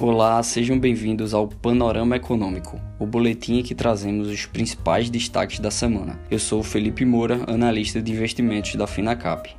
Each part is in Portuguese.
Olá, sejam bem-vindos ao Panorama Econômico, o boletim em que trazemos os principais destaques da semana. Eu sou Felipe Moura, analista de investimentos da Finacap.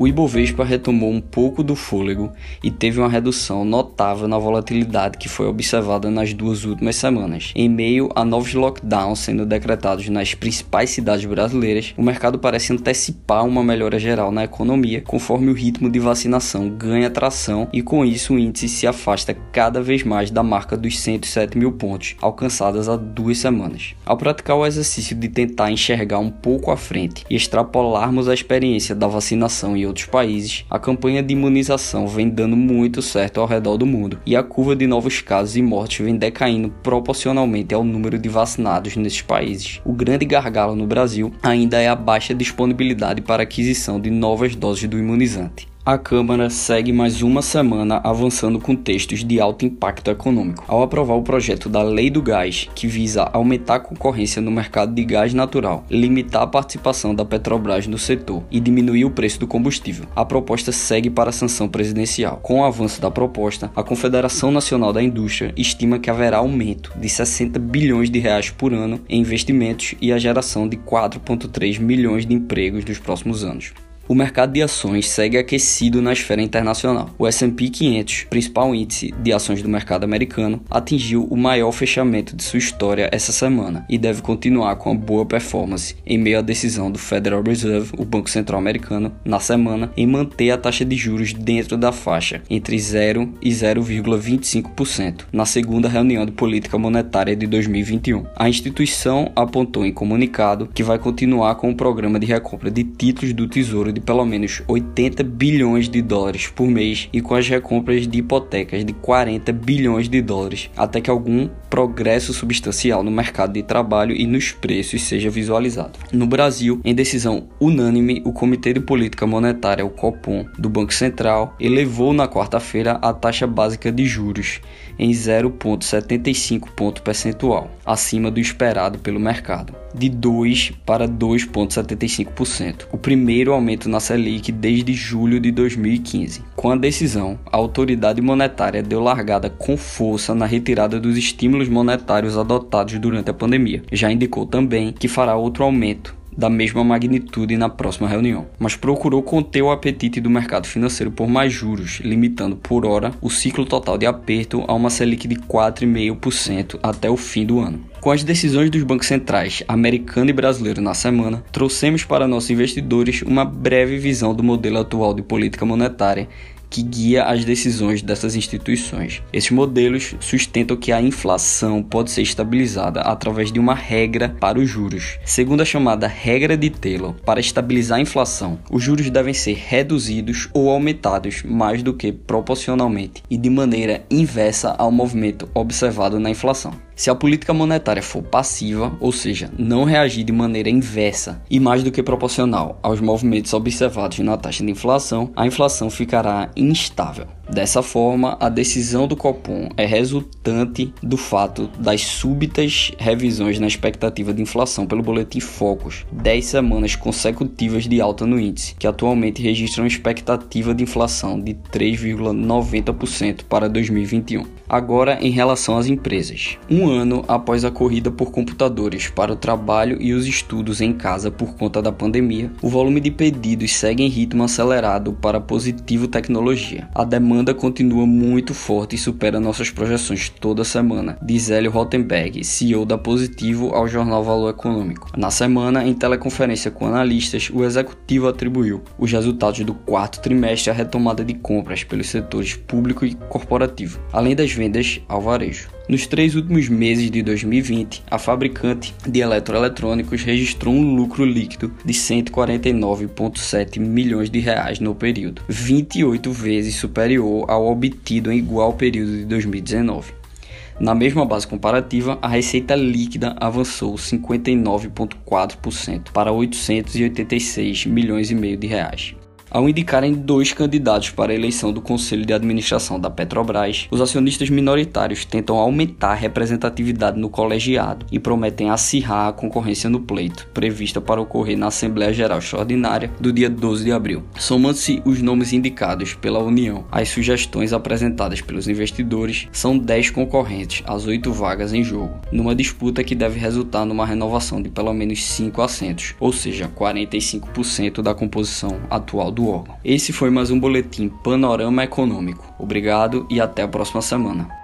O Ibovespa retomou um pouco do fôlego e teve uma redução notável na volatilidade que foi observada nas duas últimas semanas. Em meio a novos lockdowns sendo decretados nas principais cidades brasileiras, o mercado parece antecipar uma melhora geral na economia conforme o ritmo de vacinação ganha tração e com isso o índice se afasta cada vez mais da marca dos 107 mil pontos alcançadas há duas semanas. Ao praticar o exercício de tentar enxergar um pouco à frente e extrapolarmos a experiência da vacinação e outros países, a campanha de imunização vem dando muito certo ao redor do mundo e a curva de novos casos e mortes vem decaindo proporcionalmente ao número de vacinados nesses países. O grande gargalo no Brasil ainda é a baixa disponibilidade para aquisição de novas doses do imunizante a Câmara segue mais uma semana avançando com textos de alto impacto econômico. Ao aprovar o projeto da Lei do Gás, que visa aumentar a concorrência no mercado de gás natural, limitar a participação da Petrobras no setor e diminuir o preço do combustível, a proposta segue para a sanção presidencial. Com o avanço da proposta, a Confederação Nacional da Indústria estima que haverá aumento de 60 bilhões de reais por ano em investimentos e a geração de 4,3 milhões de empregos nos próximos anos o mercado de ações segue aquecido na esfera internacional. O S&P 500, principal índice de ações do mercado americano, atingiu o maior fechamento de sua história essa semana e deve continuar com a boa performance em meio à decisão do Federal Reserve, o Banco Central Americano, na semana em manter a taxa de juros dentro da faixa entre 0 e 0,25% na segunda reunião de política monetária de 2021. A instituição apontou em comunicado que vai continuar com o programa de recompra de títulos do Tesouro de de pelo menos 80 bilhões de dólares por mês e com as recompras de hipotecas de 40 bilhões de dólares, até que algum progresso substancial no mercado de trabalho e nos preços seja visualizado. No Brasil, em decisão unânime, o Comitê de Política Monetária, o Copom, do Banco Central, elevou na quarta-feira a taxa básica de juros em 0,75 ponto percentual, acima do esperado pelo mercado de 2 para 2,75%, o primeiro aumento na Selic desde julho de 2015. Com a decisão, a autoridade monetária deu largada com força na retirada dos estímulos monetários adotados durante a pandemia. Já indicou também que fará outro aumento da mesma magnitude na próxima reunião, mas procurou conter o apetite do mercado financeiro por mais juros, limitando por hora o ciclo total de aperto a uma Selic de 4,5% até o fim do ano. Com as decisões dos bancos centrais americano e brasileiro na semana, trouxemos para nossos investidores uma breve visão do modelo atual de política monetária que guia as decisões dessas instituições. Esses modelos sustentam que a inflação pode ser estabilizada através de uma regra para os juros. Segundo a chamada regra de Taylor, para estabilizar a inflação, os juros devem ser reduzidos ou aumentados mais do que proporcionalmente e de maneira inversa ao movimento observado na inflação. Se a política monetária for passiva, ou seja, não reagir de maneira inversa e mais do que proporcional aos movimentos observados na taxa de inflação, a inflação ficará instável. Dessa forma, a decisão do Copom é resultante do fato das súbitas revisões na expectativa de inflação pelo boletim Focus, 10 semanas consecutivas de alta no índice, que atualmente registra uma expectativa de inflação de 3,90% para 2021. Agora, em relação às empresas. Um ano após a corrida por computadores para o trabalho e os estudos em casa por conta da pandemia, o volume de pedidos segue em ritmo acelerado para positivo tecnologia. A demanda demanda continua muito forte e supera nossas projeções toda semana, diz Hélio Rottenberg, CEO da Positivo ao jornal Valor Econômico. Na semana, em teleconferência com analistas, o executivo atribuiu os resultados do quarto trimestre à retomada de compras pelos setores público e corporativo, além das vendas ao varejo. Nos três últimos meses de 2020, a fabricante de eletroeletrônicos registrou um lucro líquido de 149,7 milhões de reais no período, 28 vezes superior ao obtido em igual período de 2019. Na mesma base comparativa, a receita líquida avançou 59,4% para 886 milhões e meio de reais. Ao indicarem dois candidatos para a eleição do Conselho de Administração da Petrobras, os acionistas minoritários tentam aumentar a representatividade no colegiado e prometem acirrar a concorrência no pleito, prevista para ocorrer na Assembleia Geral Extraordinária do dia 12 de abril. Somando-se os nomes indicados pela União às sugestões apresentadas pelos investidores, são 10 concorrentes às 8 vagas em jogo, numa disputa que deve resultar numa renovação de pelo menos 5 assentos, ou seja, 45% da composição atual do do órgão. Esse foi mais um boletim Panorama Econômico. Obrigado e até a próxima semana.